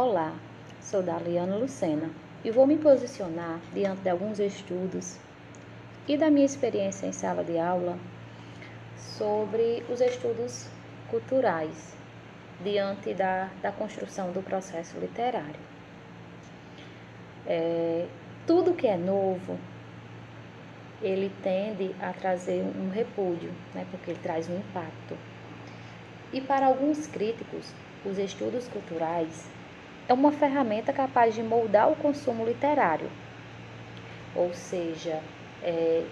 Olá, sou Daliana Lucena e vou me posicionar diante de alguns estudos e da minha experiência em sala de aula sobre os estudos culturais diante da, da construção do processo literário. É, tudo que é novo, ele tende a trazer um repúdio, né, porque ele traz um impacto. E para alguns críticos, os estudos culturais é uma ferramenta capaz de moldar o consumo literário. Ou seja, é,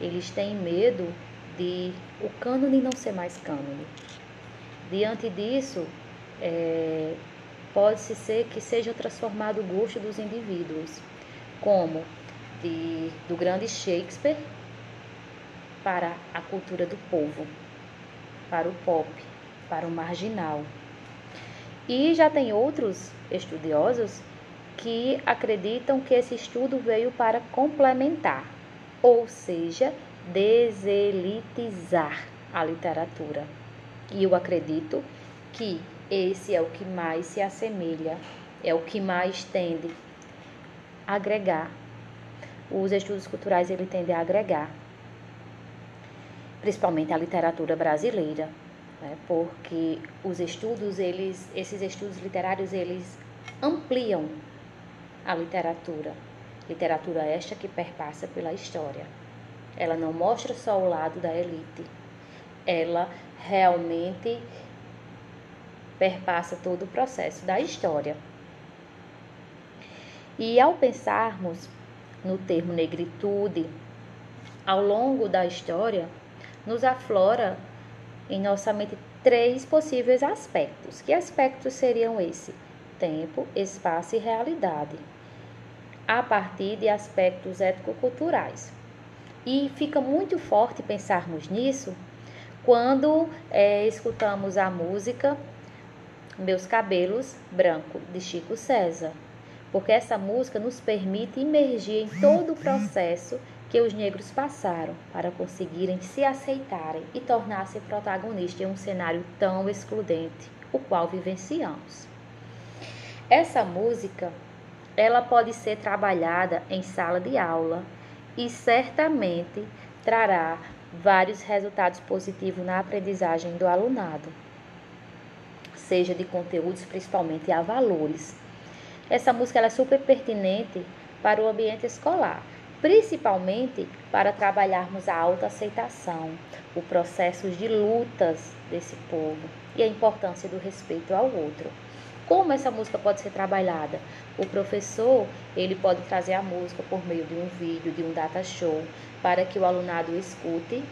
eles têm medo de o cânone não ser mais cânone. Diante disso, é, pode-se ser que seja transformado o gosto dos indivíduos, como de, do grande Shakespeare para a cultura do povo, para o pop, para o marginal. E já tem outros estudiosos que acreditam que esse estudo veio para complementar, ou seja, deselitizar a literatura. E eu acredito que esse é o que mais se assemelha, é o que mais tende a agregar. Os estudos culturais ele tende a agregar, principalmente a literatura brasileira, né? porque os estudos eles, esses estudos literários eles ampliam a literatura, literatura esta que perpassa pela história. Ela não mostra só o lado da elite, ela realmente perpassa todo o processo da história. E ao pensarmos no termo negritude, ao longo da história, nos aflora em nossa mente três possíveis aspectos. Que aspectos seriam esse? Tempo, espaço e realidade, a partir de aspectos ético-culturais. E fica muito forte pensarmos nisso quando é, escutamos a música Meus Cabelos Branco, de Chico César, porque essa música nos permite imergir em todo o processo que os negros passaram para conseguirem se aceitarem e tornar-se protagonistas em um cenário tão excludente, o qual vivenciamos. Essa música, ela pode ser trabalhada em sala de aula e certamente trará vários resultados positivos na aprendizagem do alunado, seja de conteúdos, principalmente a valores. Essa música é super pertinente para o ambiente escolar, principalmente para trabalharmos a autoaceitação, o processo de lutas desse povo e a importância do respeito ao outro. Como essa música pode ser trabalhada? O professor, ele pode trazer a música por meio de um vídeo, de um data show, para que o alunado escute,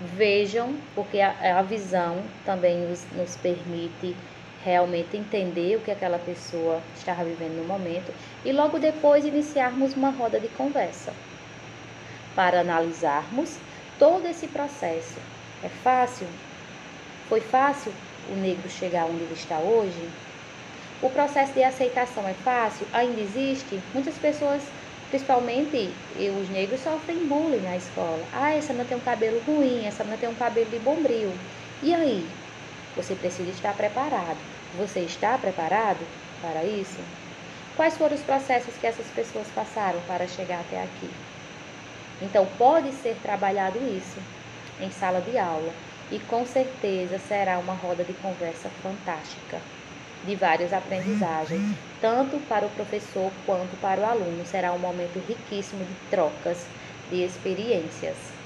vejam, porque a, a visão também nos, nos permite realmente entender o que aquela pessoa estava vivendo no momento e logo depois iniciarmos uma roda de conversa para analisarmos todo esse processo. É fácil? Foi fácil o negro chegar onde ele está hoje? O processo de aceitação é fácil? Ainda existe? Muitas pessoas, principalmente os negros, sofrem bullying na escola. Ah, essa menina tem um cabelo ruim, essa menina tem um cabelo de bombril. E aí? Você precisa estar preparado. Você está preparado para isso? Quais foram os processos que essas pessoas passaram para chegar até aqui? Então, pode ser trabalhado isso em sala de aula e com certeza será uma roda de conversa fantástica de várias aprendizagens, tanto para o professor quanto para o aluno. Será um momento riquíssimo de trocas de experiências.